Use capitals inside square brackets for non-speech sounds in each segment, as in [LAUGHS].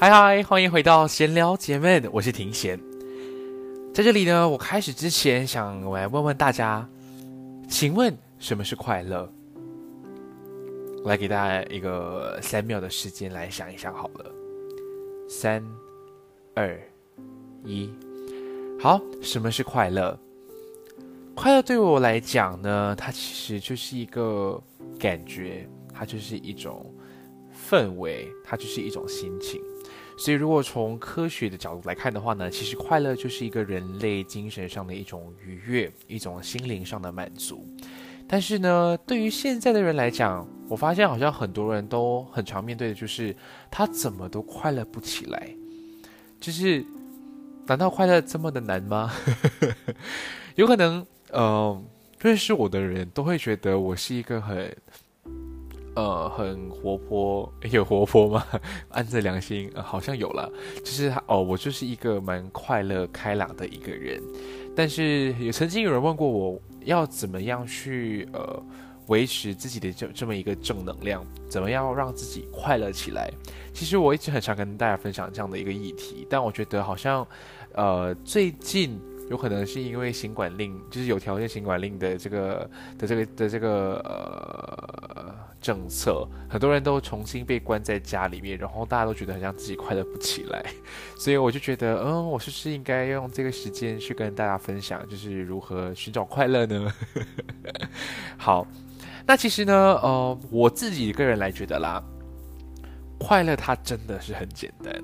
嗨嗨，欢迎回到闲聊姐妹，我是庭贤。在这里呢，我开始之前想我来问问大家，请问什么是快乐？我来给大家一个三秒的时间来想一想好了。三、二、一，好，什么是快乐？快乐对我来讲呢，它其实就是一个感觉，它就是一种氛围，它就是一种心情。所以，如果从科学的角度来看的话呢，其实快乐就是一个人类精神上的一种愉悦，一种心灵上的满足。但是呢，对于现在的人来讲，我发现好像很多人都很常面对的就是他怎么都快乐不起来。就是，难道快乐这么的难吗？[LAUGHS] 有可能，嗯，认识我的人都会觉得我是一个很。呃，很活泼，有活泼吗？[LAUGHS] 按着良心，好像有了。就是哦，我就是一个蛮快乐、开朗的一个人。但是也曾经有人问过我，要怎么样去呃维持自己的这这么一个正能量，怎么样让自己快乐起来？其实我一直很想跟大家分享这样的一个议题，但我觉得好像呃最近。有可能是因为行管令，就是有条件行管令的这个的这个的这个呃政策，很多人都重新被关在家里面，然后大家都觉得好像自己快乐不起来，[LAUGHS] 所以我就觉得，嗯，我是不是应该用这个时间去跟大家分享，就是如何寻找快乐呢？[LAUGHS] 好，那其实呢，呃，我自己个人来觉得啦，快乐它真的是很简单，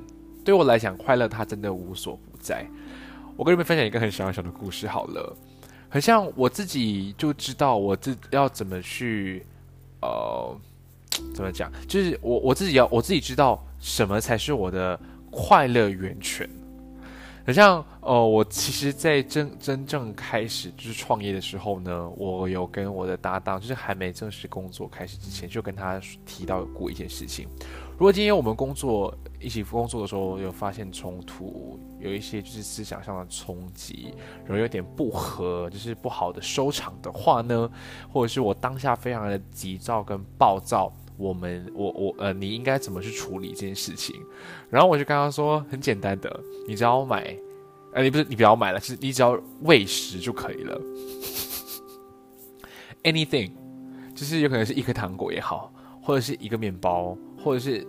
对我来讲，快乐它真的无所不在。我跟你们分享一个很小小的故事好了，很像我自己就知道我自要怎么去，呃，怎么讲，就是我我自己要我自己知道什么才是我的快乐源泉。很像，呃，我其实，在真真正开始就是创业的时候呢，我有跟我的搭档，就是还没正式工作开始之前，就跟他提到过一件事情。如果今天我们工作一起工作的时候有发现冲突，有一些就是思想上的冲击，然后有点不合，就是不好的收场的话呢，或者是我当下非常的急躁跟暴躁。我们我我呃，你应该怎么去处理这件事情？然后我就跟他说，很简单的，你只要买，呃，你不是你不要买了，是你只要喂食就可以了。Anything，就是有可能是一颗糖果也好，或者是一个面包，或者是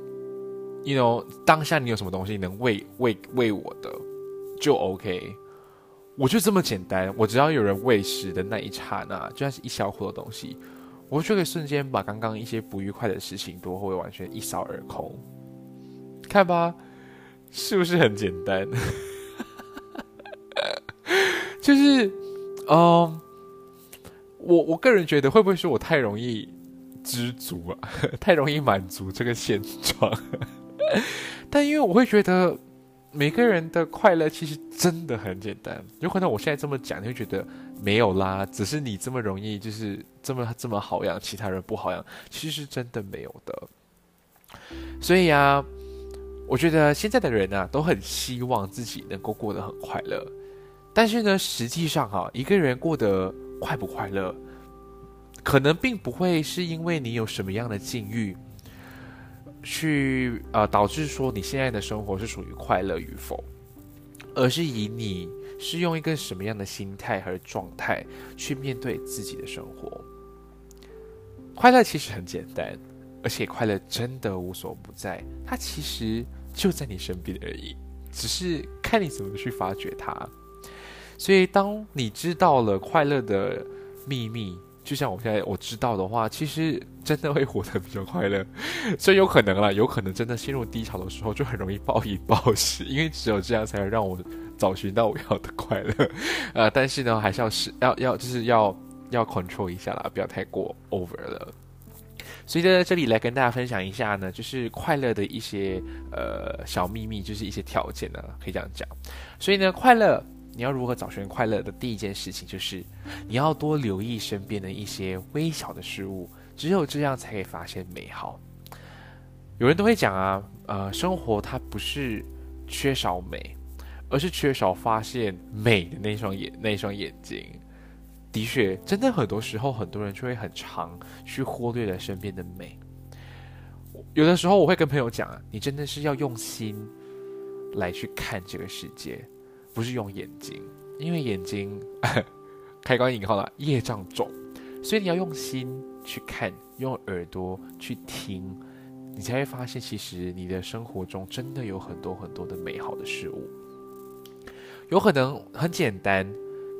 ，you know，当下你有什么东西能喂喂喂我的，就 OK。我就这么简单，我只要有人喂食的那一刹那，就算是一小口的东西。我就可以瞬间把刚刚一些不愉快的事情都会完全一扫而空，看吧，是不是很简单？[LAUGHS] 就是，嗯，我我个人觉得会不会是我太容易知足啊，[LAUGHS] 太容易满足这个现状？[LAUGHS] 但因为我会觉得。每个人的快乐其实真的很简单，有可能我现在这么讲，你会觉得没有啦，只是你这么容易，就是这么这么好养，其他人不好养，其实是真的没有的。所以啊，我觉得现在的人呢，都很希望自己能够过得很快乐，但是呢，实际上哈，一个人过得快不快乐，可能并不会是因为你有什么样的境遇，去呃导致说你现在的生活是属于快乐与否，而是以你是用一个什么样的心态和状态去面对自己的生活。快乐其实很简单。而且快乐真的无所不在，它其实就在你身边而已，只是看你怎么去发掘它。所以，当你知道了快乐的秘密，就像我现在我知道的话，其实真的会活得比较快乐。[LAUGHS] 所以有可能啦，有可能真的陷入低潮的时候，就很容易暴饮暴食，因为只有这样才能让我找寻到我要的快乐。[LAUGHS] 呃，但是呢，还是要是要要就是要要 control 一下啦，不要太过 over 了。所以在这里来跟大家分享一下呢，就是快乐的一些呃小秘密，就是一些条件呢，可以这样讲。所以呢，快乐你要如何找寻快乐的第一件事情，就是你要多留意身边的一些微小的事物，只有这样才可以发现美好。有人都会讲啊，呃，生活它不是缺少美，而是缺少发现美的那双眼那双眼睛。的确，真的很多时候，很多人就会很长去忽略了身边的美。有的时候，我会跟朋友讲啊，你真的是要用心来去看这个世界，不是用眼睛，因为眼睛 [LAUGHS] 开关引号了业障重，所以你要用心去看，用耳朵去听，你才会发现，其实你的生活中真的有很多很多的美好的事物，有可能很简单。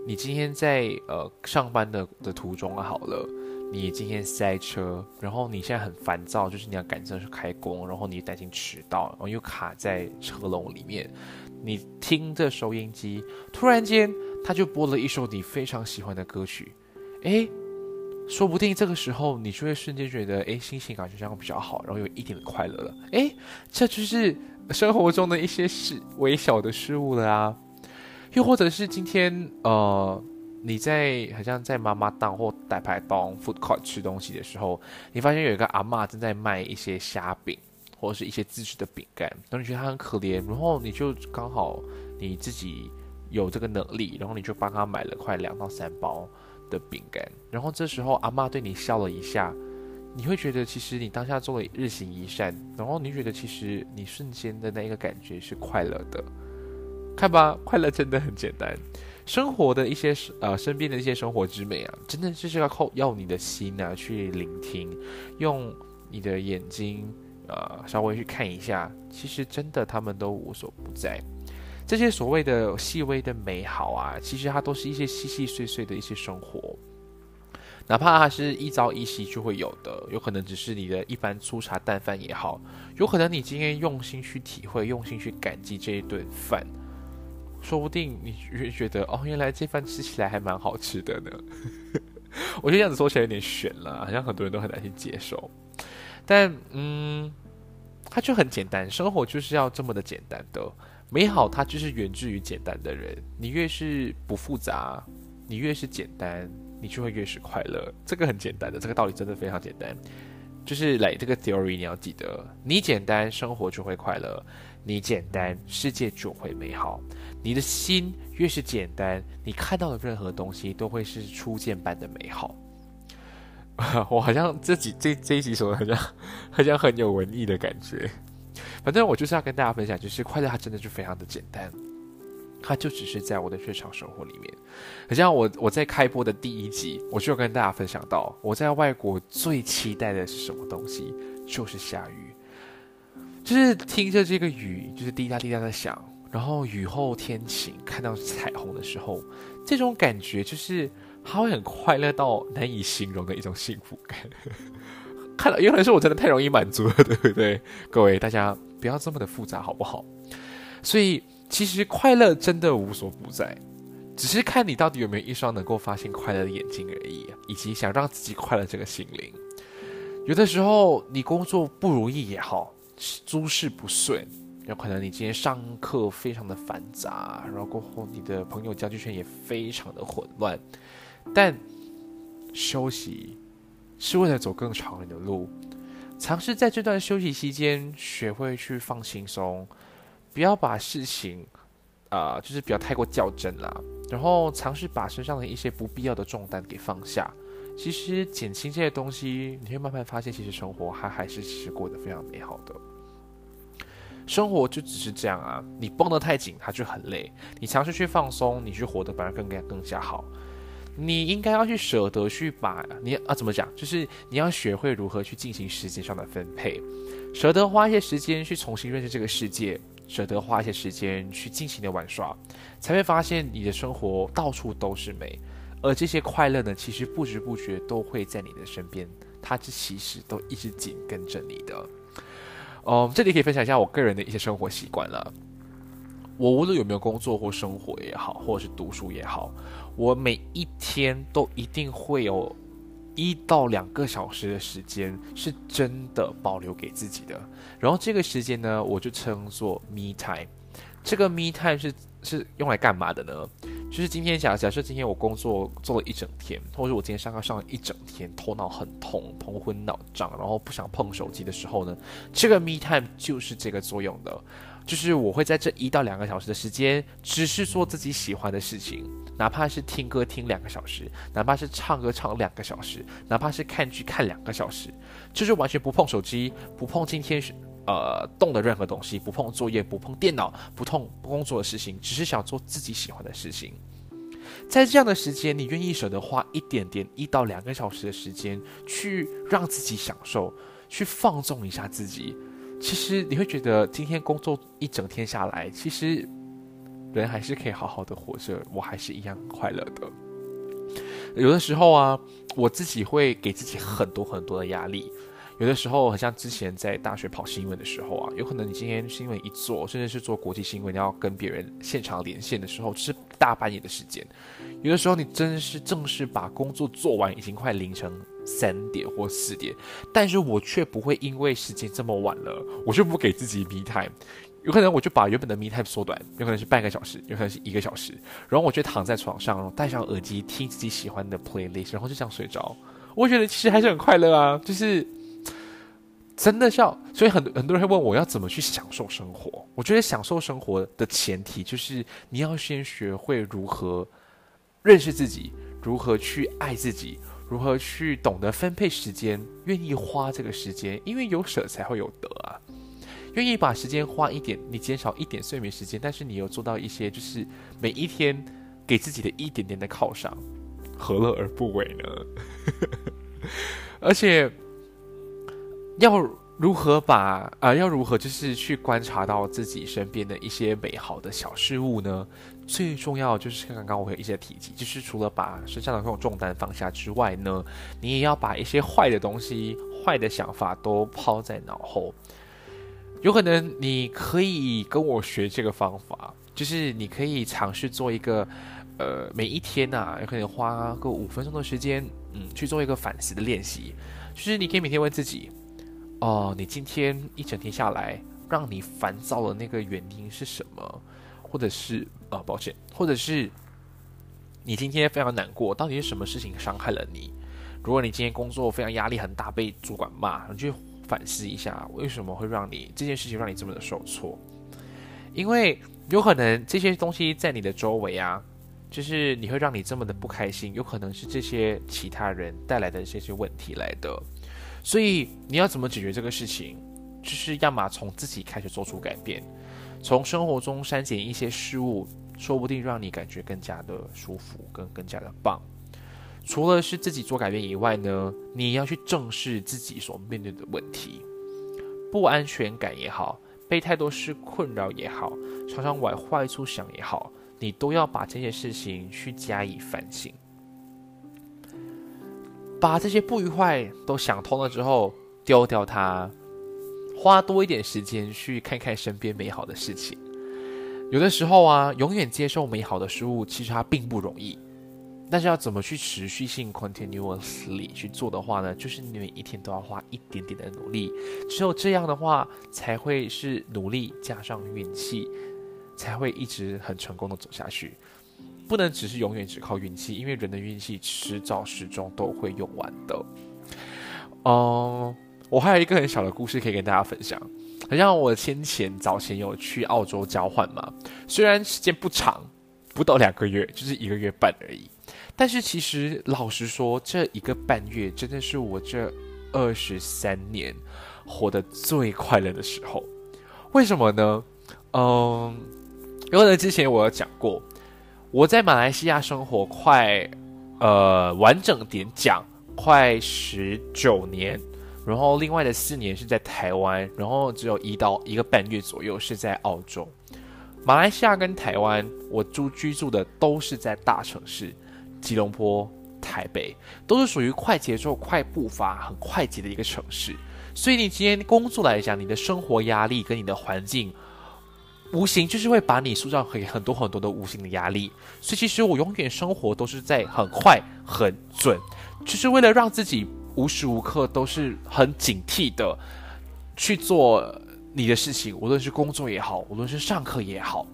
你今天在呃上班的的途中好了，你今天塞车，然后你现在很烦躁，就是你要赶着去开工，然后你担心迟到，然后又卡在车笼里面。你听着收音机，突然间他就播了一首你非常喜欢的歌曲，诶，说不定这个时候你就会瞬间觉得，诶，心情感觉这样比较好，然后有一点的快乐了。诶，这就是生活中的一些事微小的事物了啊。又或者是今天，呃，你在好像在妈妈档或大排档 food court 吃东西的时候，你发现有一个阿妈正在卖一些虾饼或者是一些自制的饼干，然后你觉得他很可怜，然后你就刚好你自己有这个能力，然后你就帮他买了快两到三包的饼干，然后这时候阿妈对你笑了一下，你会觉得其实你当下做了日行一善，然后你觉得其实你瞬间的那一个感觉是快乐的。看吧，快乐真的很简单。生活的一些呃，身边的一些生活之美啊，真的就是要靠要你的心啊去聆听，用你的眼睛呃稍微去看一下，其实真的他们都无所不在。这些所谓的细微的美好啊，其实它都是一些细细碎碎的一些生活，哪怕它是一朝一夕就会有的，有可能只是你的一般粗茶淡饭也好，有可能你今天用心去体会，用心去感激这一顿饭。说不定你会觉得哦，原来这饭吃起来还蛮好吃的呢。[LAUGHS] 我觉得这样子说起来有点悬了，好像很多人都很难去接受。但嗯，它就很简单，生活就是要这么的简单的美好，它就是源自于简单的人。你越是不复杂，你越是简单，你就会越是快乐。这个很简单的，这个道理真的非常简单。就是来这个 theory，你要记得，你简单，生活就会快乐；你简单，世界就会美好。你的心越是简单，你看到的任何东西都会是初见般的美好。[LAUGHS] 我好像这几这这一集说的好像好像很有文艺的感觉。反正我就是要跟大家分享，就是快乐它真的就非常的简单，它就只是在我的日常生活里面。好像我我在开播的第一集，我就跟大家分享到，我在外国最期待的是什么东西，就是下雨，就是听着这个雨，就是滴答滴答的响。然后雨后天晴，看到彩虹的时候，这种感觉就是他会很快乐到难以形容的一种幸福感。[LAUGHS] 看了，有可能是我真的太容易满足了，对不对？各位大家不要这么的复杂，好不好？所以其实快乐真的无所不在，只是看你到底有没有一双能够发现快乐的眼睛而已，以及想让自己快乐这个心灵。有的时候你工作不如意也好，诸事不顺。有可能你今天上课非常的繁杂，然后过后你的朋友交际圈也非常的混乱，但休息是为了走更长远的路，尝试在这段休息期间学会去放轻松，不要把事情啊，就是不要太过较真啦。然后尝试把身上的一些不必要的重担给放下。其实减轻这些东西，你会慢慢发现，其实生活还还是其实过得非常美好的。生活就只是这样啊，你绷得太紧，它就很累；你尝试去放松，你去活得反而更加更加好。你应该要去舍得去把你啊怎么讲，就是你要学会如何去进行时间上的分配，舍得花一些时间去重新认识这个世界，舍得花一些时间去尽情的玩耍，才会发现你的生活到处都是美。而这些快乐呢，其实不知不觉都会在你的身边，它这其实都一直紧跟着你的。哦，这里可以分享一下我个人的一些生活习惯了。我无论有没有工作或生活也好，或者是读书也好，我每一天都一定会有一到两个小时的时间是真的保留给自己的。然后这个时间呢，我就称作 me time。这个 me time 是是用来干嘛的呢？就是今天假假设今天我工作做了一整天，或者我今天上课上了一整天，头脑很痛，头昏脑胀，然后不想碰手机的时候呢，这个 me time 就是这个作用的。就是我会在这一到两个小时的时间，只是做自己喜欢的事情，哪怕是听歌听两个小时，哪怕是唱歌唱两个小时，哪怕是看剧看两个小时，就是完全不碰手机，不碰今天是。呃，动的任何东西，不碰作业，不碰电脑，不碰工作的事情，只是想做自己喜欢的事情。在这样的时间，你愿意舍得花一点点一到两个小时的时间，去让自己享受，去放纵一下自己。其实你会觉得，今天工作一整天下来，其实人还是可以好好的活着，我还是一样快乐的。有的时候啊，我自己会给自己很多很多的压力。有的时候，很像之前在大学跑新闻的时候啊，有可能你今天新闻一做，甚至是做国际新闻，你要跟别人现场连线的时候，是大半夜的时间。有的时候，你真是正式把工作做完，已经快凌晨三点或四点，但是我却不会因为时间这么晚了，我就不给自己 me time。有可能我就把原本的 me time 缩短，有可能是半个小时，有可能是一个小时，然后我就躺在床上，然后戴上耳机听自己喜欢的 playlist，然后就这样睡着。我觉得其实还是很快乐啊，就是。真的笑，所以很很多人会问我要怎么去享受生活。我觉得享受生活的前提就是你要先学会如何认识自己，如何去爱自己，如何去懂得分配时间，愿意花这个时间，因为有舍才会有得啊。愿意把时间花一点，你减少一点睡眠时间，但是你有做到一些，就是每一天给自己的一点点的犒赏，何乐而不为呢？[LAUGHS] 而且。要如何把啊？要如何就是去观察到自己身边的一些美好的小事物呢？最重要就是刚刚我有一些提及，就是除了把身上的这种重担放下之外呢，你也要把一些坏的东西、坏的想法都抛在脑后。有可能你可以跟我学这个方法，就是你可以尝试做一个，呃，每一天呐，有可能花个五分钟的时间，嗯，去做一个反思的练习，就是你可以每天问自己。哦，你今天一整天下来，让你烦躁的那个原因是什么？或者是呃，抱歉，或者是你今天非常难过，到底是什么事情伤害了你？如果你今天工作非常压力很大，被主管骂，你去反思一下，为什么会让你这件事情让你这么的受挫？因为有可能这些东西在你的周围啊，就是你会让你这么的不开心，有可能是这些其他人带来的这些问题来的。所以你要怎么解决这个事情？就是要么从自己开始做出改变，从生活中删减一些事物，说不定让你感觉更加的舒服，更更加的棒。除了是自己做改变以外呢，你要去正视自己所面对的问题，不安全感也好，被太多事困扰也好，常常往坏处想也好，你都要把这些事情去加以反省。把这些不愉快都想通了之后，丢掉它，花多一点时间去看看身边美好的事情。有的时候啊，永远接受美好的事物，其实它并不容易。但是要怎么去持续性 continuously 去做的话呢？就是你每一天都要花一点点的努力，只有这样的话，才会是努力加上运气，才会一直很成功的走下去。不能只是永远只靠运气，因为人的运气迟早始终都会用完的。嗯，我还有一个很小的故事可以跟大家分享。好像我先前早前有去澳洲交换嘛，虽然时间不长，不到两个月，就是一个月半而已。但是其实老实说，这一个半月真的是我这二十三年活得最快乐的时候。为什么呢？嗯，因为呢之前我有讲过，我在马来西亚生活快，呃，完整点讲，快十九年。然后另外的四年是在台湾，然后只有一到一个半月左右是在澳洲。马来西亚跟台湾，我住居住的都是在大城市，吉隆坡、台北，都是属于快节奏、快步伐、很快捷的一个城市。所以你今天工作来讲，你的生活压力跟你的环境，无形就是会把你塑造很很多很多的无形的压力。所以其实我永远生活都是在很快、很准，就是为了让自己。无时无刻都是很警惕的去做你的事情，无论是工作也好，无论是上课也好，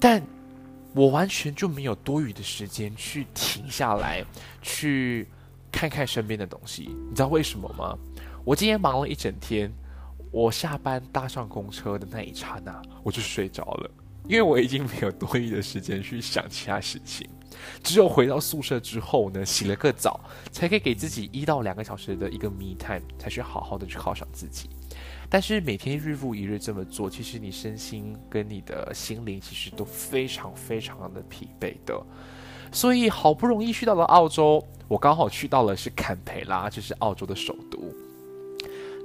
但我完全就没有多余的时间去停下来，去看看身边的东西。你知道为什么吗？我今天忙了一整天，我下班搭上公车的那一刹那，我就睡着了，因为我已经没有多余的时间去想其他事情。只有回到宿舍之后呢，洗了个澡，才可以给自己一到两个小时的一个 me time，才去好好的去犒赏自己。但是每天日复一日这么做，其实你身心跟你的心灵其实都非常非常的疲惫的。所以好不容易去到了澳洲，我刚好去到了是坎培拉，就是澳洲的首都。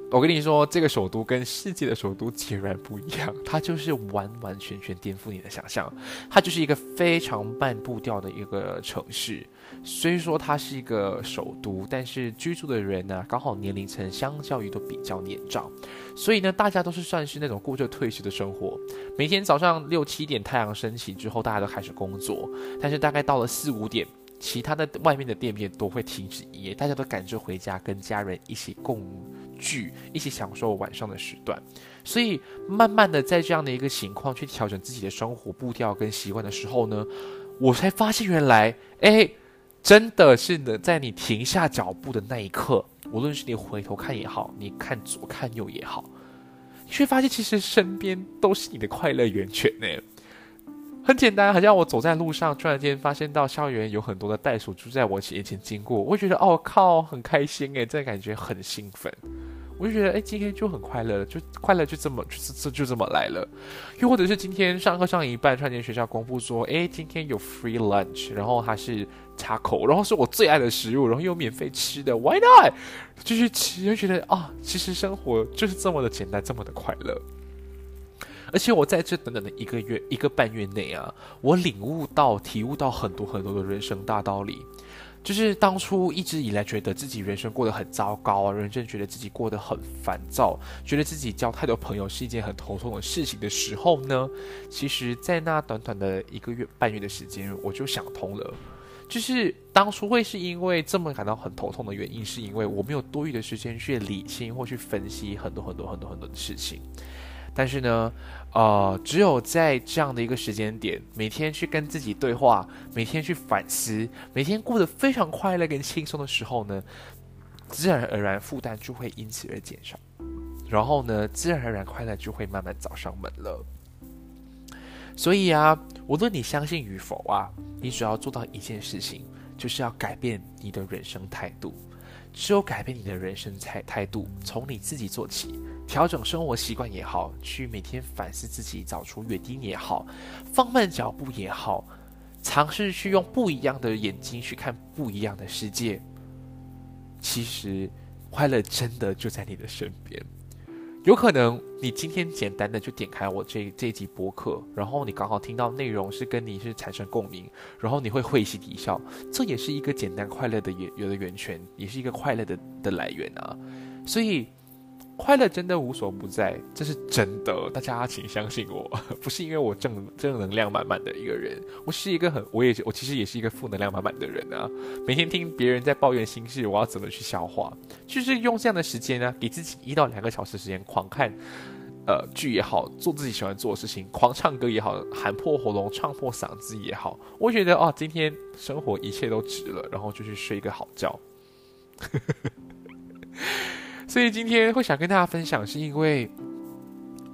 我跟你说，这个首都跟世界的首都截然不一样，[LAUGHS] 它就是完完全全颠覆你的想象。它就是一个非常慢步调的一个城市，虽说它是一个首都，但是居住的人呢，刚好年龄层相较于都比较年长，所以呢，大家都是算是那种过着退休的生活。每天早上六七点太阳升起之后，大家都开始工作，但是大概到了四五点。其他的外面的店面都会停止营业，大家都赶着回家跟家人一起共聚，一起享受晚上的时段。所以，慢慢的在这样的一个情况去调整自己的生活步调跟习惯的时候呢，我才发现原来，哎，真的是呢，在你停下脚步的那一刻，无论是你回头看也好，你看左看右也好，你会发现其实身边都是你的快乐源泉呢。很简单，好像我走在路上，突然间发现到校园有很多的袋鼠就在我眼前经过，我会觉得哦靠，很开心诶，这感觉很兴奋，我就觉得哎，今天就很快乐了，就快乐就这么就就就这么来了。又或者是今天上课上一半，突然间学校公布说，哎，今天有 free lunch，然后它是插口，然后是我最爱的食物，然后又免费吃的，Why not？继续吃，就觉得啊，其实生活就是这么的简单，这么的快乐。而且我在这短短的一个月、一个半月内啊，我领悟到、体悟到很多很多的人生大道理。就是当初一直以来觉得自己人生过得很糟糕啊，认真觉得自己过得很烦躁，觉得自己交太多朋友是一件很头痛的事情的时候呢，其实，在那短短的一个月半月的时间，我就想通了。就是当初会是因为这么感到很头痛的原因，是因为我没有多余的时间去理清或去分析很多很多很多很多的事情。但是呢，呃，只有在这样的一个时间点，每天去跟自己对话，每天去反思，每天过得非常快乐跟轻松的时候呢，自然而然负担就会因此而减少，然后呢，自然而然快乐就会慢慢找上门了。所以啊，无论你相信与否啊，你只要做到一件事情，就是要改变你的人生态度。只有改变你的人生态态度，从你自己做起，调整生活习惯也好，去每天反思自己，找出原因也好，放慢脚步也好，尝试去用不一样的眼睛去看不一样的世界。其实，快乐真的就在你的身边。有可能你今天简单的就点开我这这集播客，然后你刚好听到内容是跟你是产生共鸣，然后你会会心一笑，这也是一个简单快乐的源有的源泉，也是一个快乐的的来源啊，所以。快乐真的无所不在，这是真的，大家请相信我，[LAUGHS] 不是因为我正正能量满满的一个人，我是一个很，我也我其实也是一个负能量满满的人啊。每天听别人在抱怨心事，我要怎么去消化？就是用这样的时间呢，给自己一到两个小时时间，狂看呃剧也好，做自己喜欢做的事情，狂唱歌也好，喊破喉咙唱破嗓子也好，我觉得哦，今天生活一切都值了，然后就去睡一个好觉。[LAUGHS] 所以今天会想跟大家分享，是因为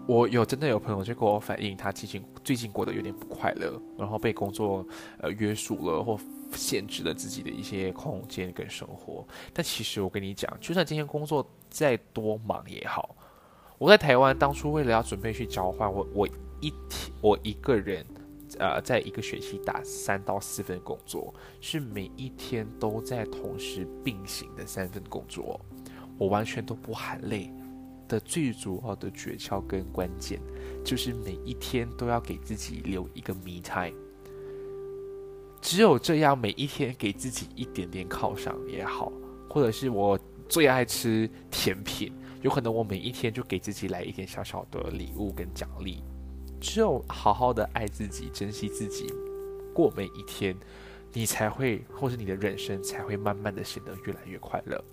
我有真的有朋友就跟我反映，他最近最近过得有点不快乐，然后被工作呃约束了或限制了自己的一些空间跟生活。但其实我跟你讲，就算今天工作再多忙也好，我在台湾当初为了要准备去交换，我我一天我一个人。呃，在一个学期打三到四份工作，是每一天都在同时并行的三份工作，我完全都不喊累。的最主要的诀窍跟关键，就是每一天都要给自己留一个 me time。只有这样，每一天给自己一点点犒赏也好，或者是我最爱吃甜品，有可能我每一天就给自己来一点小小的礼物跟奖励。只有好好的爱自己、珍惜自己，过每一天，你才会，或是你的人生才会慢慢的显得越来越快乐。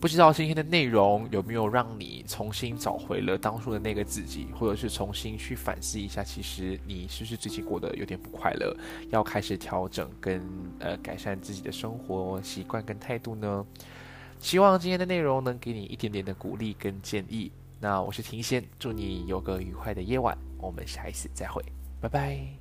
不知道今天的内容有没有让你重新找回了当初的那个自己，或者是重新去反思一下，其实你是不是最近过得有点不快乐，要开始调整跟呃改善自己的生活习惯跟态度呢？希望今天的内容能给你一点点的鼓励跟建议。那我是庭先，祝你有个愉快的夜晚，我们下一次再会，拜拜。